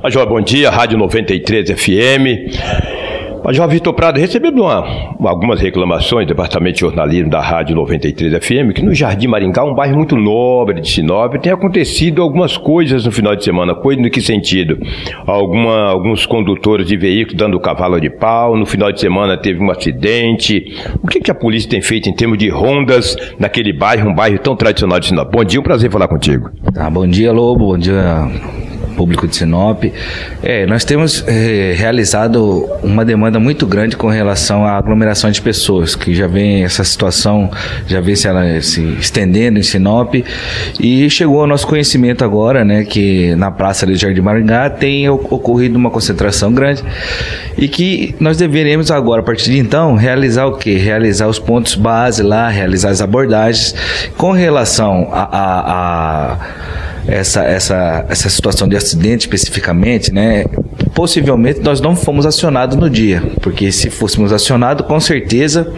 Major, bom dia, Rádio 93 FM. Major Vitor Prado, recebendo uma, algumas reclamações do Departamento de Jornalismo da Rádio 93 FM, que no Jardim Maringá, um bairro muito nobre de Sinop, tem acontecido algumas coisas no final de semana. Coisa no que sentido? Alguma, alguns condutores de veículos dando cavalo de pau, no final de semana teve um acidente. O que, que a polícia tem feito em termos de rondas naquele bairro, um bairro tão tradicional de Sinop? Bom dia, um prazer falar contigo. Tá, bom dia, Lobo, bom dia público de Sinop. É, nós temos é, realizado uma demanda muito grande com relação à aglomeração de pessoas, que já vem essa situação, já vem se, ela, se estendendo em Sinop, e chegou ao nosso conhecimento agora, né, que na Praça de Jardim Maringá tem ocorrido uma concentração grande e que nós deveremos agora, a partir de então, realizar o quê? Realizar os pontos base lá, realizar as abordagens com relação a, a, a essa, essa, essa situação de acidente especificamente, né? Possivelmente nós não fomos acionados no dia, porque se fôssemos acionados, com certeza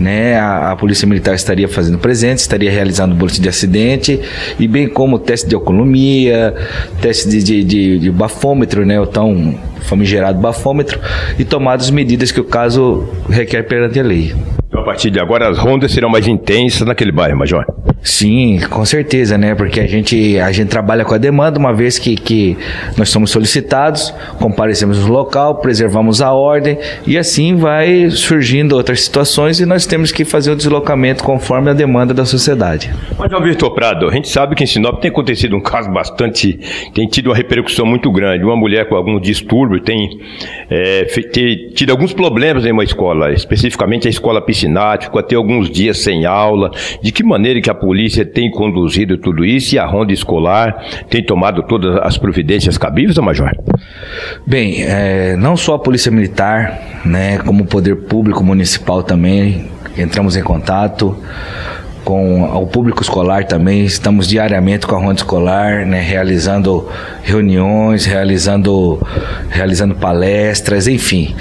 né, a, a, Polícia Militar estaria fazendo presente, estaria realizando boletim de acidente, e bem como teste de alcoolemia, teste de, de, de, de bafômetro, né, o tão famigerado bafômetro, e tomadas medidas que o caso requer perante a lei. Então, a partir de agora, as rondas serão mais intensas naquele bairro, Major? Sim, com certeza, né? Porque a gente, a gente trabalha com a demanda, uma vez que, que nós somos solicitados, comparecemos no local, preservamos a ordem e assim vai surgindo outras situações e nós temos que fazer o deslocamento conforme a demanda da sociedade. Mas, João Vitor Prado, a gente sabe que em Sinop tem acontecido um caso bastante. tem tido uma repercussão muito grande. Uma mulher com algum distúrbio tem, é, tem tido alguns problemas em uma escola, especificamente a escola piscinática, ficou até alguns dias sem aula. De que maneira que a polícia tem conduzido tudo isso e a ronda escolar tem tomado todas as providências cabíveis, Major? Bem, é, não só a Polícia Militar, né, como o Poder Público Municipal também, entramos em contato com o público escolar também, estamos diariamente com a ronda escolar, né, realizando reuniões, realizando, realizando palestras, enfim.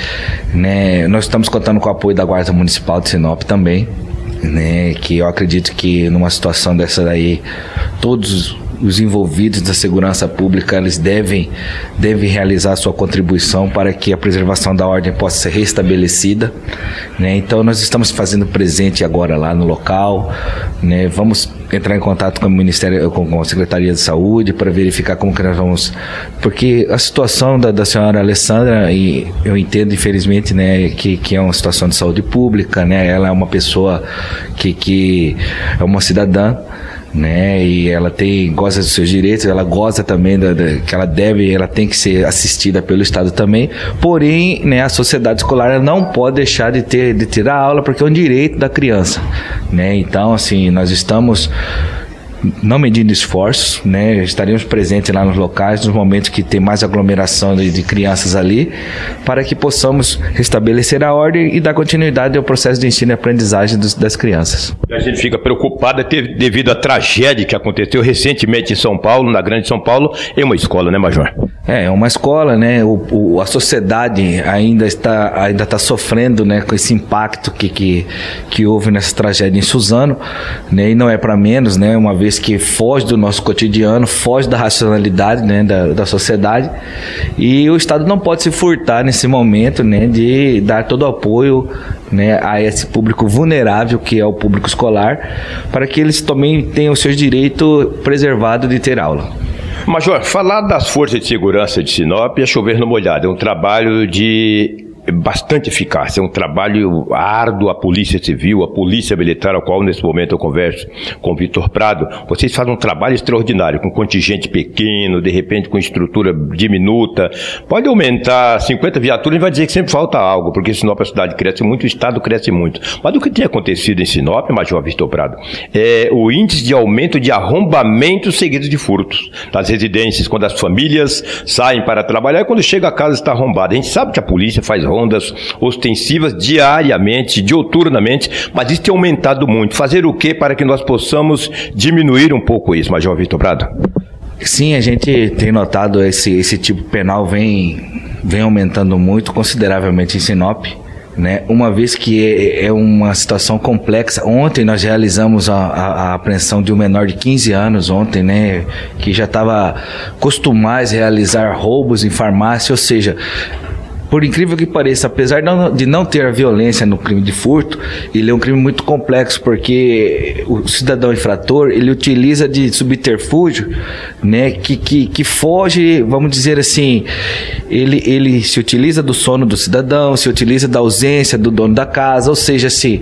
Né, nós estamos contando com o apoio da Guarda Municipal de Sinop também, né? Que eu acredito que numa situação dessa daí, todos os envolvidos da segurança pública eles devem, devem realizar sua contribuição para que a preservação da ordem possa ser restabelecida. Né? Então nós estamos fazendo presente agora lá no local, né? vamos entrar em contato com o Ministério, com a Secretaria de Saúde para verificar como que nós vamos, porque a situação da, da senhora Alessandra e eu entendo infelizmente, né, que, que é uma situação de saúde pública, né? Ela é uma pessoa que, que é uma cidadã né? E ela tem goza dos seus direitos, ela goza também da, da, que ela deve, ela tem que ser assistida pelo Estado também. Porém, né, a sociedade escolar não pode deixar de ter de tirar aula porque é um direito da criança, né? Então, assim, nós estamos não medindo esforços, né? Estaremos presentes lá nos locais, nos momentos que tem mais aglomeração de, de, crianças ali, para que possamos restabelecer a ordem e dar continuidade ao processo de ensino e aprendizagem dos, das crianças. A gente fica preocupada devido à tragédia que aconteceu recentemente em São Paulo, na Grande São Paulo, em uma escola, né, Major? É, é uma escola, né? O, o, a sociedade ainda está, ainda está sofrendo, né, com esse impacto que, que, que houve nessa tragédia em Suzano, né? E não é para menos, né? Uma vez que foge do nosso cotidiano, foge da racionalidade, né, da, da sociedade, e o Estado não pode se furtar nesse momento, né, de dar todo o apoio, né, a esse público vulnerável que é o público escolar, para que eles também tenham os seus direitos preservados de ter aula. Major, falar das forças de segurança de Sinop é chover no molhado. É um trabalho de bastante eficaz. É um trabalho árduo a Polícia Civil, a Polícia Militar, ao qual nesse momento eu converso com o Vitor Prado. Vocês fazem um trabalho extraordinário, com contingente pequeno, de repente com estrutura diminuta. Pode aumentar 50 viaturas e vai dizer que sempre falta algo, porque Sinop, a cidade cresce muito, o Estado cresce muito. Mas o que tem acontecido em Sinop, Major Vitor Prado, é o índice de aumento de arrombamentos seguidos de furtos nas residências, quando as famílias saem para trabalhar e quando chega a casa está arrombada. A gente sabe que a polícia faz rondas ostensivas diariamente, dioturnamente, mas isso tem aumentado muito. Fazer o que para que nós possamos diminuir um pouco isso, Major Vitor Prado? Sim, a gente tem notado esse, esse tipo penal vem, vem aumentando muito, consideravelmente em Sinop. né? Uma vez que é, é uma situação complexa. Ontem nós realizamos a, a, a, apreensão de um menor de 15 anos, ontem, né? Que já estava acostumado a realizar roubos em farmácia, ou seja, por incrível que pareça, apesar de não ter a violência no crime de furto, ele é um crime muito complexo porque o cidadão infrator ele utiliza de subterfúgio, né, que, que, que foge, vamos dizer assim, ele, ele se utiliza do sono do cidadão, se utiliza da ausência do dono da casa, ou seja, assim,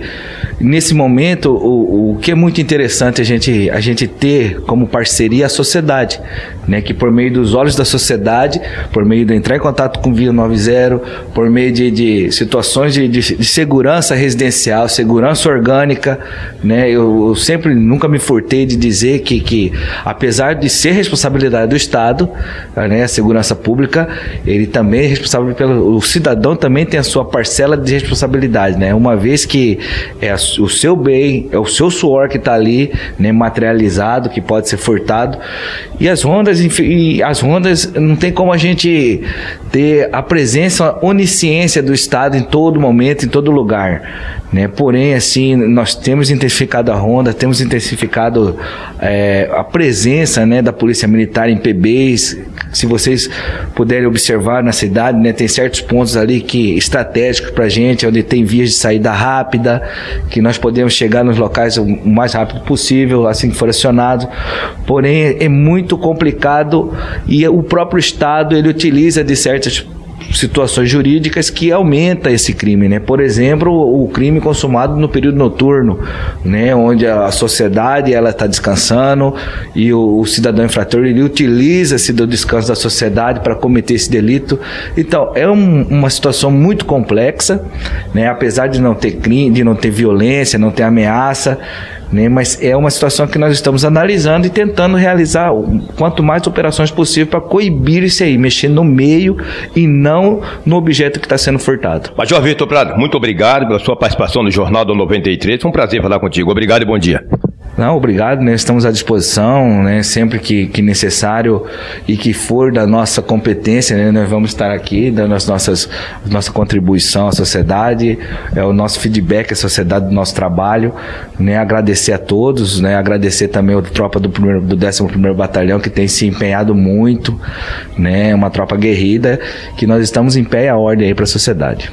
nesse momento o, o que é muito interessante a gente, a gente ter como parceria a sociedade, né, que por meio dos olhos da sociedade, por meio de entrar em contato com o Via 90, por meio de, de situações de, de, de, segurança residencial, segurança orgânica, né? Eu, eu, sempre nunca me furtei de dizer que, que apesar de ser responsabilidade do Estado, né, a segurança pública, ele também é responsável pelo o cidadão também tem a sua parcela de responsabilidade, né? Uma vez que é o seu bem, é o seu suor que está ali, né, materializado, que pode ser furtado, e as rondas, e as rondas não tem como a gente ter a presença onisciência do Estado em todo momento, em todo lugar. Né? Porém, assim, nós temos intensificado a ronda, temos intensificado é, a presença né, da Polícia Militar em PBs. Se vocês puderem observar na cidade, né, tem certos pontos ali que estratégicos para a gente, onde tem vias de saída rápida, que nós podemos chegar nos locais o mais rápido possível, assim que for acionado. Porém, é muito complicado e o próprio Estado ele utiliza de certas situações jurídicas que aumenta esse crime, né? Por exemplo, o crime consumado no período noturno, né? Onde a sociedade ela está descansando e o, o, cidadão infrator ele utiliza-se do descanso da sociedade para cometer esse delito. Então é um, uma situação muito complexa, né? Apesar de não ter crime, de não ter violência, não ter ameaça né? Mas é uma situação que nós estamos analisando e tentando realizar quanto mais operações possível para coibir isso aí, mexer no meio e não no objeto que está sendo furtado. Major Vitor Prado, muito obrigado pela sua participação no Jornal do 93. Foi um prazer falar contigo. Obrigado e bom dia. Não, obrigado, né? Estamos à disposição, né? Sempre que, que necessário e que for da nossa competência, né? Nós vamos estar aqui dando as nossas nossa contribuição à sociedade, é o nosso feedback à sociedade do nosso trabalho, né? Agradecer a todos, né? Agradecer também a tropa do primeiro do 11º Batalhão que tem se empenhado muito, né? Uma tropa guerrida que nós estamos em pé e a ordem aí para a sociedade.